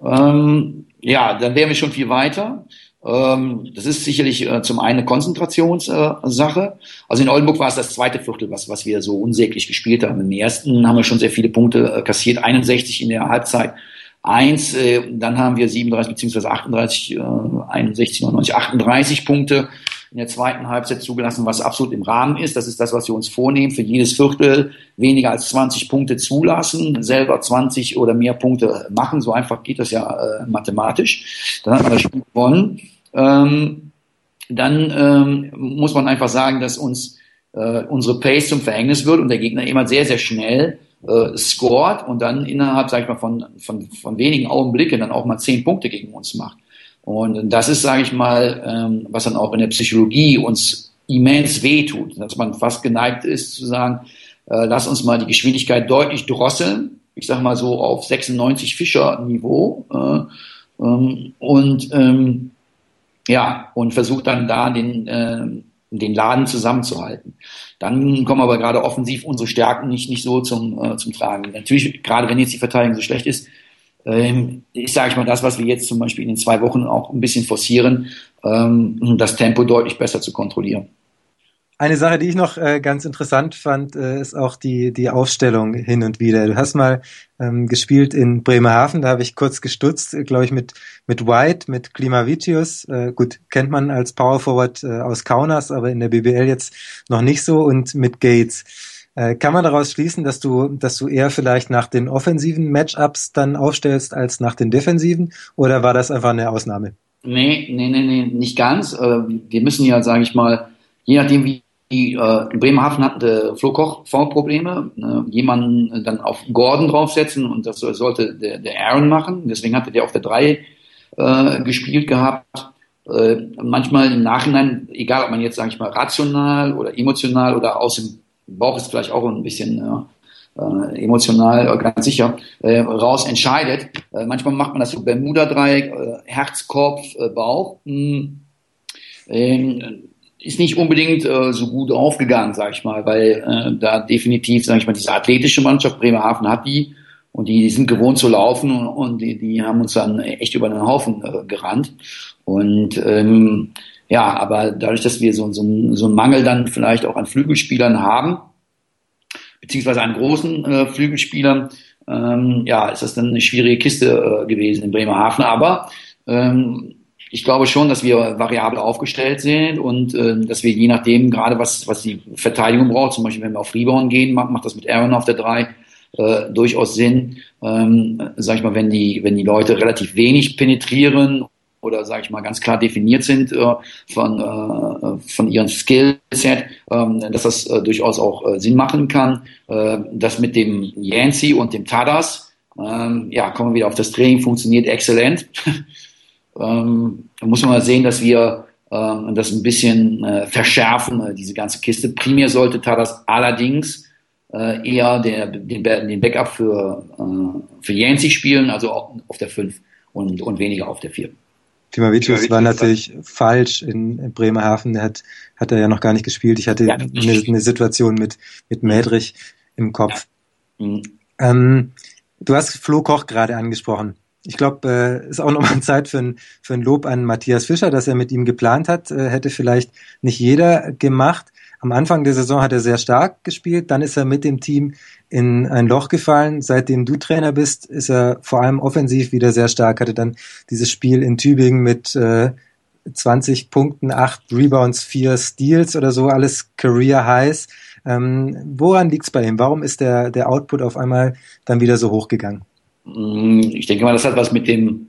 Ähm, ja, dann wären wir schon viel weiter. Ähm, das ist sicherlich äh, zum einen eine Konzentrationssache. Also in Oldenburg war es das zweite Viertel, was, was wir so unsäglich gespielt haben. Im ersten haben wir schon sehr viele Punkte äh, kassiert, 61 in der Halbzeit. Eins, äh, dann haben wir 37 beziehungsweise 38, äh, 61, 99, 38 Punkte in der zweiten Halbzeit zugelassen, was absolut im Rahmen ist. Das ist das, was wir uns vornehmen. Für jedes Viertel weniger als 20 Punkte zulassen, selber 20 oder mehr Punkte machen. So einfach geht das ja äh, mathematisch. Dann hat man das Spiel gewonnen. Ähm, dann ähm, muss man einfach sagen, dass uns äh, unsere Pace zum Verhängnis wird und der Gegner immer sehr, sehr schnell äh, scored und dann innerhalb, sag ich mal, von, von, von wenigen Augenblicken dann auch mal zehn Punkte gegen uns macht. Und das ist, sage ich mal, ähm, was dann auch in der Psychologie uns immens wehtut, dass man fast geneigt ist zu sagen, äh, lass uns mal die Geschwindigkeit deutlich drosseln, ich sage mal so auf 96 Fischer-Niveau äh, ähm, und ähm, ja und versucht dann da den äh, den Laden zusammenzuhalten. Dann kommen aber gerade offensiv unsere Stärken nicht nicht so zum äh, zum Tragen. Natürlich gerade wenn jetzt die Verteidigung so schlecht ist, ähm, ich sage ich mal, das, was wir jetzt zum Beispiel in den zwei Wochen auch ein bisschen forcieren, ähm, das Tempo deutlich besser zu kontrollieren. Eine Sache, die ich noch äh, ganz interessant fand, äh, ist auch die, die Aufstellung hin und wieder. Du hast mal ähm, gespielt in Bremerhaven, da habe ich kurz gestutzt, äh, glaube ich, mit, mit White, mit Klimavicius. Äh, gut, kennt man als Power Forward äh, aus Kaunas, aber in der BBL jetzt noch nicht so und mit Gates. Äh, kann man daraus schließen, dass du, dass du eher vielleicht nach den offensiven Matchups dann aufstellst als nach den defensiven? Oder war das einfach eine Ausnahme? Nee, nee, nee, nee nicht ganz. Äh, wir müssen ja, sage ich mal, je nachdem, wie die, äh, Bremerhaven hatte Flo Koch Formprobleme, äh, jemanden dann auf Gordon draufsetzen und das sollte der, der Aaron machen. Deswegen hatte der auf der 3 äh, gespielt gehabt. Äh, manchmal im Nachhinein, egal ob man jetzt, sage ich mal, rational oder emotional oder aus dem Bauch ist vielleicht auch ein bisschen äh, emotional, ganz sicher, äh, raus entscheidet. Äh, manchmal macht man das so Bermuda-Dreieck, äh, Herz, Kopf, äh, Bauch. Hm. Ähm, ist nicht unbedingt äh, so gut aufgegangen, sag ich mal, weil äh, da definitiv, sag ich mal, diese athletische Mannschaft Bremerhaven hat die und die, die sind gewohnt zu laufen und, und die, die haben uns dann echt über den Haufen äh, gerannt. Und ähm, ja, aber dadurch, dass wir so, so, so einen Mangel dann vielleicht auch an Flügelspielern haben, beziehungsweise an großen äh, Flügelspielern, ähm, ja, ist das dann eine schwierige Kiste äh, gewesen in Bremerhaven. Aber ähm, ich glaube schon, dass wir variabel aufgestellt sind und äh, dass wir je nachdem, gerade was, was die Verteidigung braucht, zum Beispiel wenn wir auf Rebound gehen, macht, macht das mit Aaron auf der 3 äh, durchaus Sinn. Ähm, sag ich mal, wenn die, wenn die Leute relativ wenig penetrieren oder sage ich mal ganz klar definiert sind äh, von, äh, von ihrem Skillset, ähm, dass das äh, durchaus auch äh, Sinn machen kann. Äh, das mit dem Yancy und dem Tadas, ähm, ja, kommen wir wieder auf das Training, funktioniert exzellent. ähm, da muss man mal sehen, dass wir ähm, das ein bisschen äh, verschärfen, diese ganze Kiste. Primär sollte Tadas allerdings eher der, den, den Backup für, für Yancy spielen, also auf der 5 und, und weniger auf der 4. Timavicius war natürlich falsch in, in Bremerhaven. Der hat, hat er ja noch gar nicht gespielt. Ich hatte ja. eine, eine, Situation mit, mit Mädrich im Kopf. Ja. Mhm. Ähm, du hast Flo Koch gerade angesprochen. Ich glaube, äh, ist auch nochmal Zeit für ein, für ein Lob an Matthias Fischer, dass er mit ihm geplant hat. Äh, hätte vielleicht nicht jeder gemacht. Am Anfang der Saison hat er sehr stark gespielt, dann ist er mit dem Team in ein Loch gefallen. Seitdem du Trainer bist, ist er vor allem offensiv wieder sehr stark, hatte dann dieses Spiel in Tübingen mit äh, 20 Punkten, 8 Rebounds, 4 Steals oder so, alles Career Highs. Ähm, woran liegt's bei ihm? Warum ist der, der Output auf einmal dann wieder so hochgegangen? Mm, ich denke mal, das hat was mit dem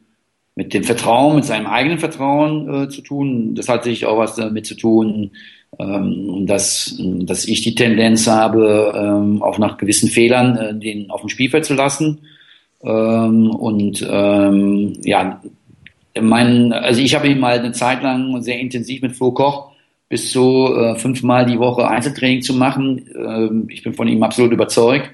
mit dem Vertrauen, mit seinem eigenen Vertrauen äh, zu tun. Das hat sich auch was damit zu tun, dass, dass ich die Tendenz habe, ähm, auch nach gewissen Fehlern äh, den auf dem Spielfeld zu lassen. Ähm, und ähm, ja, mein, also ich habe ihn mal eine Zeit lang sehr intensiv mit Flo Koch bis zu äh, fünfmal die Woche Einzeltraining zu machen. Ähm, ich bin von ihm absolut überzeugt.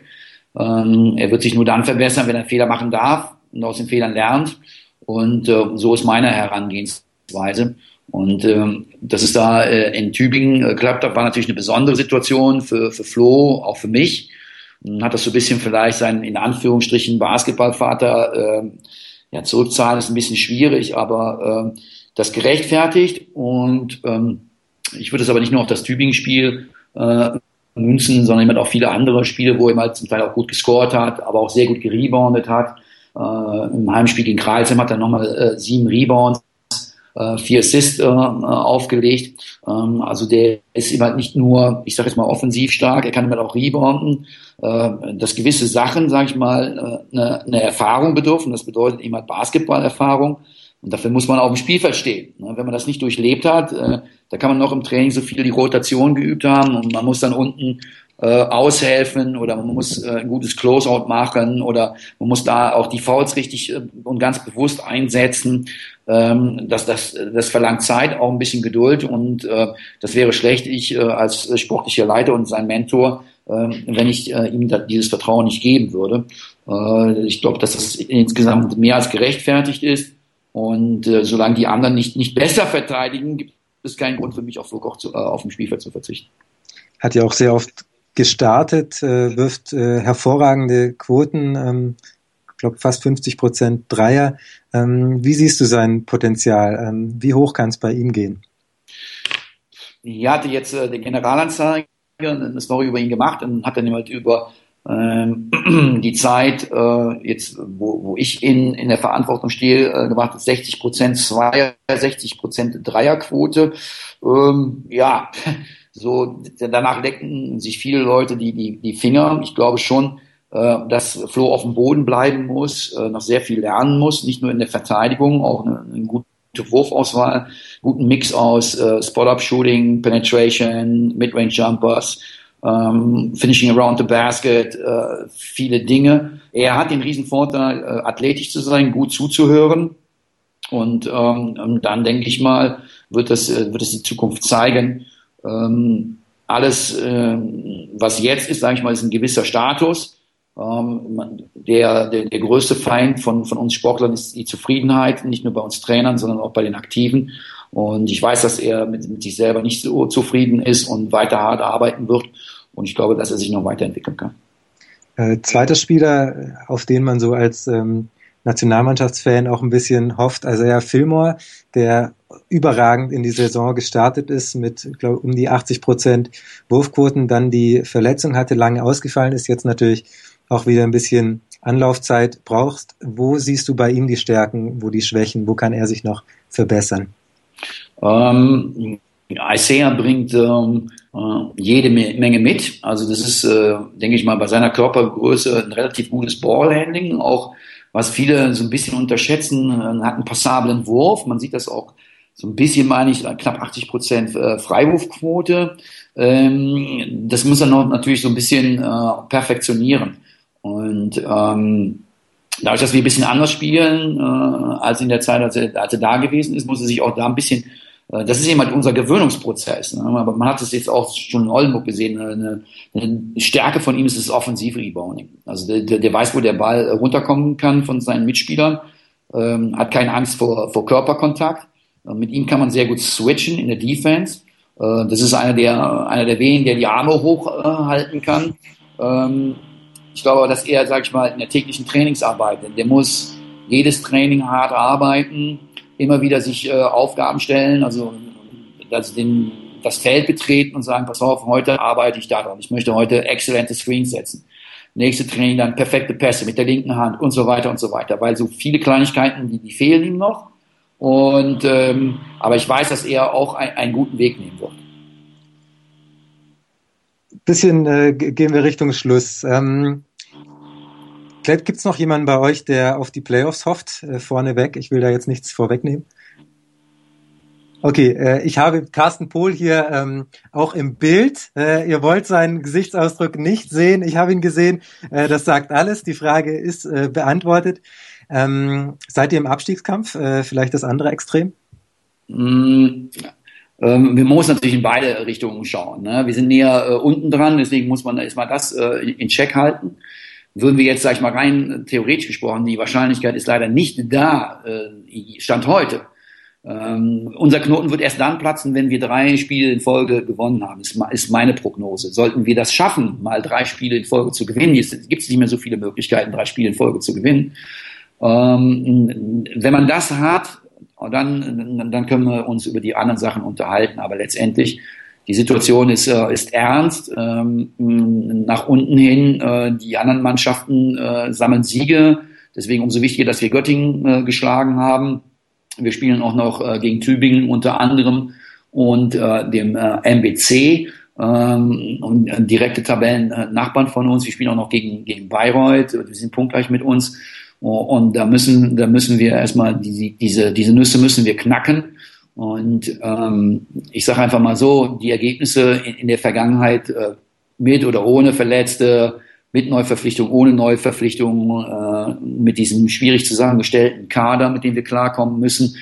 Ähm, er wird sich nur dann verbessern, wenn er Fehler machen darf und aus den Fehlern lernt. Und äh, so ist meine Herangehensweise. Und ähm, dass es da äh, in Tübingen äh, klappt hat, war natürlich eine besondere Situation für, für Flo, auch für mich. Und hat das so ein bisschen vielleicht seinen, in Anführungsstrichen, Basketballvater äh, ja, zurückzahlen, ist ein bisschen schwierig, aber das gerechtfertigt und ähm, ich würde es aber nicht nur auf das Tübingen-Spiel äh, münzen, sondern eben auch viele andere Spiele, wo er halt zum Teil auch gut gescored hat, aber auch sehr gut gereboundet hat. Äh, Im Heimspiel gegen Kreilsheim hat er nochmal äh, sieben Rebounds, äh, vier Assists äh, aufgelegt. Ähm, also der ist halt nicht nur, ich sage jetzt mal, offensiv stark, er kann immer auch rebounden, äh, dass gewisse Sachen, sage ich mal, äh, eine, eine Erfahrung bedürfen. Das bedeutet halt Basketballerfahrung. Und dafür muss man auf dem Spielfeld stehen. Ne? Wenn man das nicht durchlebt hat, äh, da kann man noch im Training so viel die Rotation geübt haben und man muss dann unten äh, aushelfen oder man muss äh, ein gutes Closeout machen oder man muss da auch die Fouls richtig äh, und ganz bewusst einsetzen. Ähm, das, das, das verlangt Zeit, auch ein bisschen Geduld und äh, das wäre schlecht, ich äh, als sportlicher Leiter und sein Mentor, äh, wenn ich äh, ihm da, dieses Vertrauen nicht geben würde. Äh, ich glaube, dass das insgesamt mehr als gerechtfertigt ist. Und äh, solange die anderen nicht, nicht besser verteidigen, gibt es keinen Grund für mich, auf Lukoch zu, äh, auf dem Spielfeld zu verzichten. Hat ja auch sehr oft gestartet, äh, wirft äh, hervorragende Quoten, ähm, ich glaube fast 50 Prozent Dreier. Ähm, wie siehst du sein Potenzial? Ähm, wie hoch kann es bei ihm gehen? Ich hatte jetzt äh, den Generalanzeiger eine Story über ihn gemacht und hat dann halt über ähm, die Zeit, äh, jetzt, wo, wo ich in, in der Verantwortung stehe, äh, gemacht ist 60 Prozent Zweier, 60 Prozent Dreierquote. Ähm, ja, so danach lecken sich viele Leute die, die, die Finger. Ich glaube schon, äh, dass Flo auf dem Boden bleiben muss, äh, noch sehr viel lernen muss, nicht nur in der Verteidigung, auch eine, eine gute Wurfauswahl, guten Mix aus äh, Spot-Up-Shooting, Penetration, Midrange-Jumpers, ähm, Finishing around the basket, äh, viele Dinge. Er hat den riesen Vorteil, äh, athletisch zu sein, gut zuzuhören. Und ähm, dann denke ich mal, wird das, äh, wird es die Zukunft zeigen. Ähm, alles, äh, was jetzt ist, sage ich mal, ist ein gewisser Status. Ähm, der, der, der größte Feind von, von uns Sportlern ist die Zufriedenheit, nicht nur bei uns Trainern, sondern auch bei den Aktiven. Und ich weiß, dass er mit, mit sich selber nicht so zufrieden ist und weiter hart arbeiten wird. Und ich glaube, dass er sich noch weiterentwickeln kann. Äh, zweiter Spieler, auf den man so als ähm, Nationalmannschaftsfan auch ein bisschen hofft, also ja, Fillmore, der überragend in die Saison gestartet ist mit glaub, um die 80 Prozent Wurfquoten, dann die Verletzung hatte, lange ausgefallen ist, jetzt natürlich auch wieder ein bisschen Anlaufzeit brauchst. Wo siehst du bei ihm die Stärken, wo die Schwächen, wo kann er sich noch verbessern? Ähm, Isaiah bringt ähm, äh, jede Menge mit. Also das ist, äh, denke ich mal, bei seiner Körpergröße ein relativ gutes Ballhandling. Auch was viele so ein bisschen unterschätzen, äh, hat einen passablen Wurf. Man sieht das auch so ein bisschen, meine ich, knapp 80 Prozent äh, Freiwurfquote. Ähm, das muss er noch natürlich so ein bisschen äh, perfektionieren. Und ähm, dadurch, dass wir ein bisschen anders spielen äh, als in der Zeit, als er, als er da gewesen ist, muss er sich auch da ein bisschen, äh, das ist eben halt unser Gewöhnungsprozess. Ne? Aber man hat es jetzt auch schon in Oldenburg gesehen, eine, eine Stärke von ihm ist das Offensiv-Rebounding. Also der, der, der weiß, wo der Ball runterkommen kann von seinen Mitspielern, ähm, hat keine Angst vor, vor Körperkontakt. Äh, mit ihm kann man sehr gut switchen in der Defense. Äh, das ist einer der, einer der wenigen, der die Arme hochhalten kann. Ähm, ich glaube, dass er, sag ich mal, in der täglichen Trainingsarbeit, der muss jedes Training hart arbeiten, immer wieder sich äh, Aufgaben stellen, also, das Feld betreten und sagen, pass auf, heute arbeite ich daran. Ich möchte heute exzellente Screens setzen. Nächste Training dann perfekte Pässe mit der linken Hand und so weiter und so weiter, weil so viele Kleinigkeiten, die, die fehlen ihm noch. Und ähm, aber ich weiß, dass er auch ein, einen guten Weg nehmen wird bisschen äh, gehen wir Richtung Schluss. Ähm, Gibt es noch jemanden bei euch, der auf die Playoffs hofft, äh, vorneweg? Ich will da jetzt nichts vorwegnehmen. Okay, äh, ich habe Carsten Pohl hier ähm, auch im Bild. Äh, ihr wollt seinen Gesichtsausdruck nicht sehen. Ich habe ihn gesehen. Äh, das sagt alles. Die Frage ist äh, beantwortet. Ähm, seid ihr im Abstiegskampf? Äh, vielleicht das andere Extrem? Mm, ähm, wir müssen natürlich in beide Richtungen schauen. Ne? Wir sind näher äh, unten dran, deswegen muss man erstmal das äh, in Check halten. Würden wir jetzt, sag ich mal, rein theoretisch gesprochen, die Wahrscheinlichkeit ist leider nicht da, äh, Stand heute. Ähm, unser Knoten wird erst dann platzen, wenn wir drei Spiele in Folge gewonnen haben, ist, ist meine Prognose. Sollten wir das schaffen, mal drei Spiele in Folge zu gewinnen, gibt es nicht mehr so viele Möglichkeiten, drei Spiele in Folge zu gewinnen. Ähm, wenn man das hat, dann, dann können wir uns über die anderen Sachen unterhalten. Aber letztendlich, die Situation ist, äh, ist ernst. Ähm, nach unten hin, äh, die anderen Mannschaften äh, sammeln Siege. Deswegen umso wichtiger, dass wir Göttingen äh, geschlagen haben. Wir spielen auch noch äh, gegen Tübingen unter anderem und äh, dem MBC ähm, und direkte Tabellen Nachbarn von uns. Wir spielen auch noch gegen, gegen Bayreuth. Die sind punktgleich mit uns. Und da müssen, da müssen wir erstmal die, diese, diese Nüsse müssen wir knacken. Und ähm, ich sage einfach mal so, die Ergebnisse in, in der Vergangenheit äh, mit oder ohne Verletzte, mit Neuverpflichtung, ohne Neuverpflichtung, äh, mit diesem schwierig zusammengestellten Kader, mit dem wir klarkommen müssen.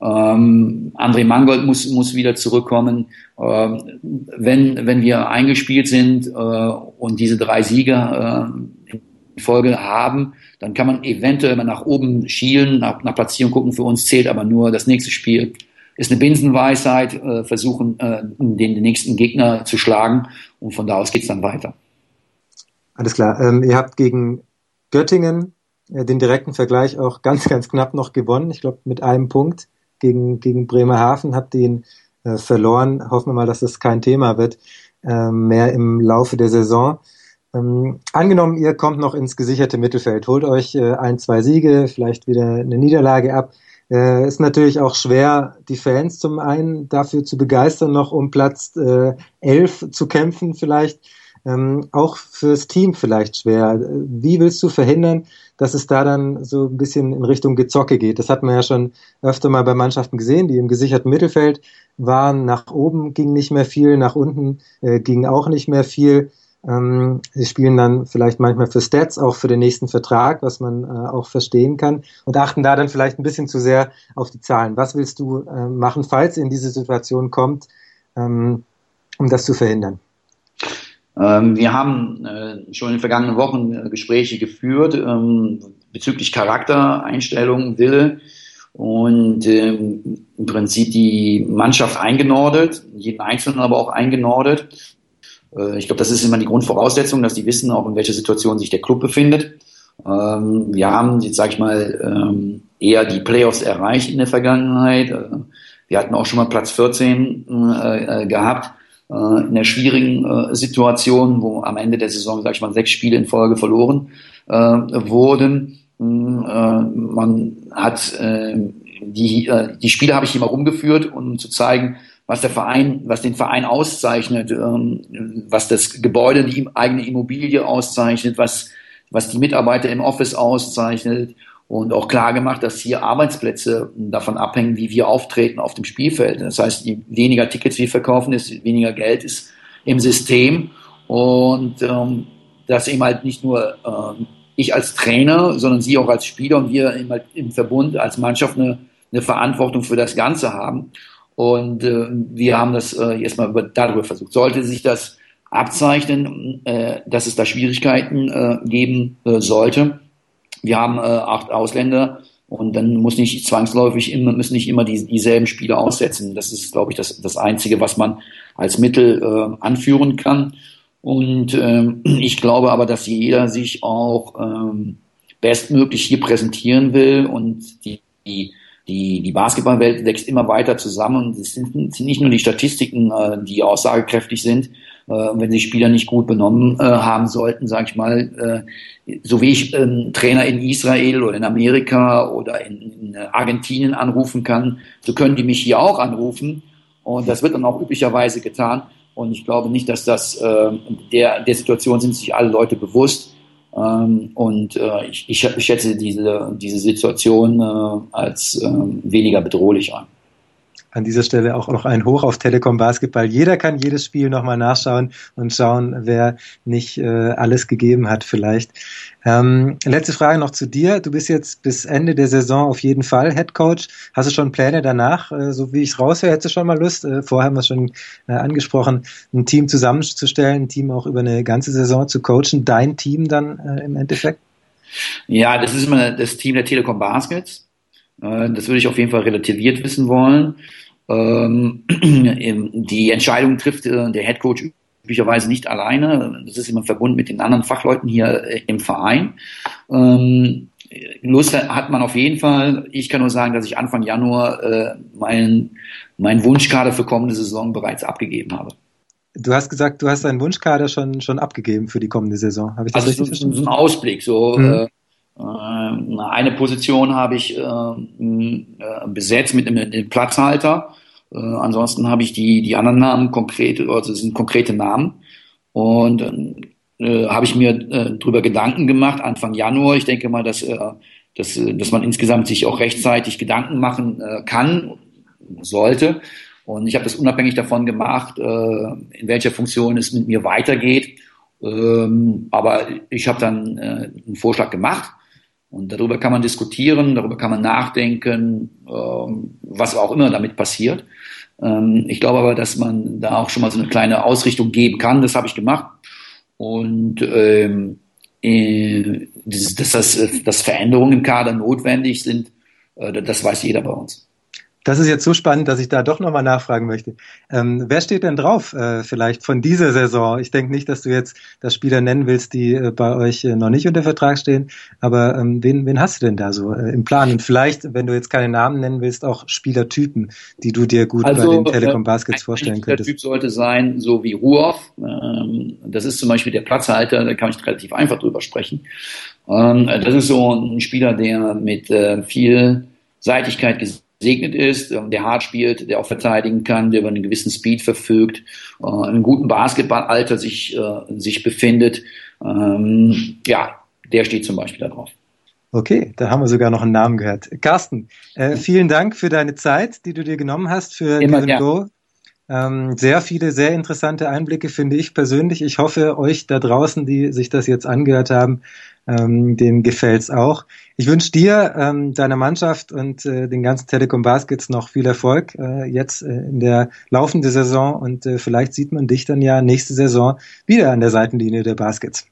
Ähm, André Mangold muss, muss wieder zurückkommen. Ähm, wenn, wenn wir eingespielt sind äh, und diese drei Sieger äh, in Folge haben, dann kann man eventuell mal nach oben schielen, nach, nach Platzierung gucken. Für uns zählt aber nur das nächste Spiel. Ist eine Binsenweisheit, äh, versuchen, äh, den, den nächsten Gegner zu schlagen und von da aus geht's dann weiter. Alles klar. Ähm, ihr habt gegen Göttingen äh, den direkten Vergleich auch ganz, ganz knapp noch gewonnen. Ich glaube, mit einem Punkt gegen, gegen Bremerhaven habt ihr ihn äh, verloren. Hoffen wir mal, dass das kein Thema wird äh, mehr im Laufe der Saison. Ähm, angenommen, ihr kommt noch ins gesicherte Mittelfeld, holt euch äh, ein, zwei Siege, vielleicht wieder eine Niederlage ab. Äh, ist natürlich auch schwer, die Fans zum einen dafür zu begeistern, noch um Platz äh, elf zu kämpfen vielleicht ähm, auch fürs Team vielleicht schwer. Wie willst du verhindern, dass es da dann so ein bisschen in Richtung Gezocke geht? Das hat man ja schon öfter mal bei Mannschaften gesehen, die im gesicherten Mittelfeld waren. Nach oben ging nicht mehr viel, nach unten äh, ging auch nicht mehr viel. Ähm, sie spielen dann vielleicht manchmal für Stats, auch für den nächsten Vertrag, was man äh, auch verstehen kann und achten da dann vielleicht ein bisschen zu sehr auf die Zahlen. Was willst du äh, machen, falls in diese Situation kommt, ähm, um das zu verhindern? Ähm, wir haben äh, schon in den vergangenen Wochen äh, Gespräche geführt ähm, bezüglich Charaktereinstellungen, Wille und ähm, im Prinzip die Mannschaft eingenordet, jeden Einzelnen aber auch eingenordet. Äh, ich glaube, das ist immer die Grundvoraussetzung, dass die wissen, auch in welcher Situation sich der Club befindet. wir haben jetzt, sage ich mal, eher die Playoffs erreicht in der Vergangenheit. wir hatten auch schon mal Platz 14 gehabt äh, in der schwierigen äh, Situation, wo am Ende der Saison, sag ich mal, sechs Spiele in Folge verloren äh, wurden. Äh, man hat äh, die, äh, die Spiele habe ich immer rumgeführt, um zu zeigen, was der Verein, was den Verein auszeichnet, ähm, was das Gebäude, die eigene Immobilie auszeichnet, was, was die Mitarbeiter im Office auszeichnet und auch klar gemacht, dass hier Arbeitsplätze davon abhängen, wie wir auftreten auf dem Spielfeld. Das heißt, je weniger Tickets wir verkaufen, ist weniger Geld ist im System und ähm, dass eben halt nicht nur ähm, ich als Trainer, sondern Sie auch als Spieler und wir eben halt im Verbund als Mannschaft eine, eine Verantwortung für das Ganze haben. Und äh, wir haben das äh, erstmal über, darüber versucht. Sollte sich das abzeichnen, äh, dass es da Schwierigkeiten äh, geben äh, sollte, wir haben äh, acht Ausländer und dann muss nicht zwangsläufig immer, müssen nicht immer die, dieselben Spiele aussetzen. Das ist, glaube ich, das, das Einzige, was man als Mittel äh, anführen kann. Und ähm, ich glaube aber, dass jeder sich auch ähm, bestmöglich hier präsentieren will und die, die, die, die Basketballwelt wächst immer weiter zusammen. Es sind, sind nicht nur die Statistiken, äh, die aussagekräftig sind, äh, wenn sich Spieler nicht gut benommen äh, haben sollten, sage ich mal, äh, so wie ich ähm, Trainer in Israel oder in Amerika oder in, in Argentinien anrufen kann, so können die mich hier auch anrufen. Und das wird dann auch üblicherweise getan. Und ich glaube nicht, dass das äh, der der Situation sind sich alle Leute bewusst und äh, ich, ich, schätze diese diese Situation äh, als äh, weniger bedrohlich an an dieser Stelle auch noch ein Hoch auf Telekom Basketball. Jeder kann jedes Spiel nochmal nachschauen und schauen, wer nicht äh, alles gegeben hat vielleicht. Ähm, letzte Frage noch zu dir. Du bist jetzt bis Ende der Saison auf jeden Fall Head Coach. Hast du schon Pläne danach? Äh, so wie ich es raushöre, hättest du schon mal Lust, äh, vorher haben wir es schon äh, angesprochen, ein Team zusammenzustellen, ein Team auch über eine ganze Saison zu coachen, dein Team dann äh, im Endeffekt? Ja, das ist immer das Team der Telekom Baskets. Äh, das würde ich auf jeden Fall relativiert wissen wollen. Ähm, die Entscheidung trifft äh, der Head Coach üblicherweise nicht alleine. Das ist immer verbunden mit den anderen Fachleuten hier äh, im Verein. Ähm, Lust hat man auf jeden Fall. Ich kann nur sagen, dass ich Anfang Januar äh, meinen mein Wunschkader für kommende Saison bereits abgegeben habe. Du hast gesagt, du hast deinen Wunschkader schon, schon abgegeben für die kommende Saison. Habe ich das also richtig so, verstanden? So ein Ausblick. So mhm. äh, eine Position habe ich äh, besetzt mit einem, Platzhalter. Äh, ansonsten habe ich die, die anderen Namen konkret, also sind konkrete Namen. Und äh, habe ich mir äh, darüber Gedanken gemacht, Anfang Januar. Ich denke mal, dass, äh, dass, dass man insgesamt sich auch rechtzeitig Gedanken machen äh, kann, sollte. Und ich habe das unabhängig davon gemacht, äh, in welcher Funktion es mit mir weitergeht. Ähm, aber ich habe dann äh, einen Vorschlag gemacht und darüber kann man diskutieren, darüber kann man nachdenken, ähm, was auch immer damit passiert. Ähm, ich glaube aber, dass man da auch schon mal so eine kleine Ausrichtung geben kann. Das habe ich gemacht. Und ähm, äh, dass, dass, dass Veränderungen im Kader notwendig sind, äh, das weiß jeder bei uns. Das ist jetzt so spannend, dass ich da doch nochmal nachfragen möchte. Ähm, wer steht denn drauf, äh, vielleicht von dieser Saison? Ich denke nicht, dass du jetzt das Spieler nennen willst, die äh, bei euch äh, noch nicht unter Vertrag stehen, aber ähm, wen, wen hast du denn da so äh, im Plan? Und vielleicht, wenn du jetzt keine Namen nennen willst, auch Spielertypen, die du dir gut also, bei den Telekom äh, Baskets vorstellen könntest. Der Typ sollte sein, so wie Ruoff. Ähm, das ist zum Beispiel der Platzhalter, da kann ich relativ einfach drüber sprechen. Ähm, das ist so ein Spieler, der mit äh, viel Seitigkeit gesegnet ist, ähm, der hart spielt, der auch verteidigen kann, der über einen gewissen Speed verfügt, äh, in einem guten Basketballalter sich, äh, sich befindet. Ähm, ja, der steht zum Beispiel da drauf. Okay, da haben wir sogar noch einen Namen gehört. Carsten, äh, vielen Dank für deine Zeit, die du dir genommen hast für Immer Go. Ähm, sehr viele, sehr interessante Einblicke finde ich persönlich. Ich hoffe, euch da draußen, die sich das jetzt angehört haben, ähm, dem gefällt's auch. Ich wünsche dir, ähm, deiner Mannschaft und äh, den ganzen Telekom Baskets noch viel Erfolg äh, jetzt äh, in der laufenden Saison und äh, vielleicht sieht man dich dann ja nächste Saison wieder an der Seitenlinie der Baskets.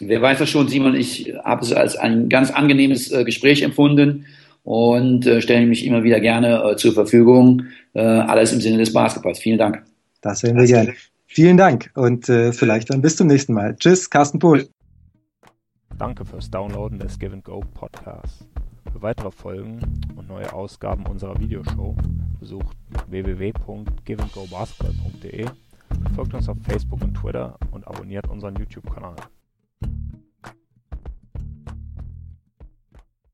Wer weiß das schon, Simon, ich habe es als ein ganz angenehmes äh, Gespräch empfunden und äh, stelle mich immer wieder gerne äh, zur Verfügung. Äh, alles im Sinne des Basketballs. Vielen Dank. Das werden wir gerne. Vielen Dank und äh, vielleicht dann bis zum nächsten Mal. Tschüss, Carsten Pohl. Danke fürs Downloaden des Give Go Podcasts. Für weitere Folgen und neue Ausgaben unserer Videoshow besucht www.giveandgobasketball.de, folgt uns auf Facebook und Twitter und abonniert unseren YouTube-Kanal.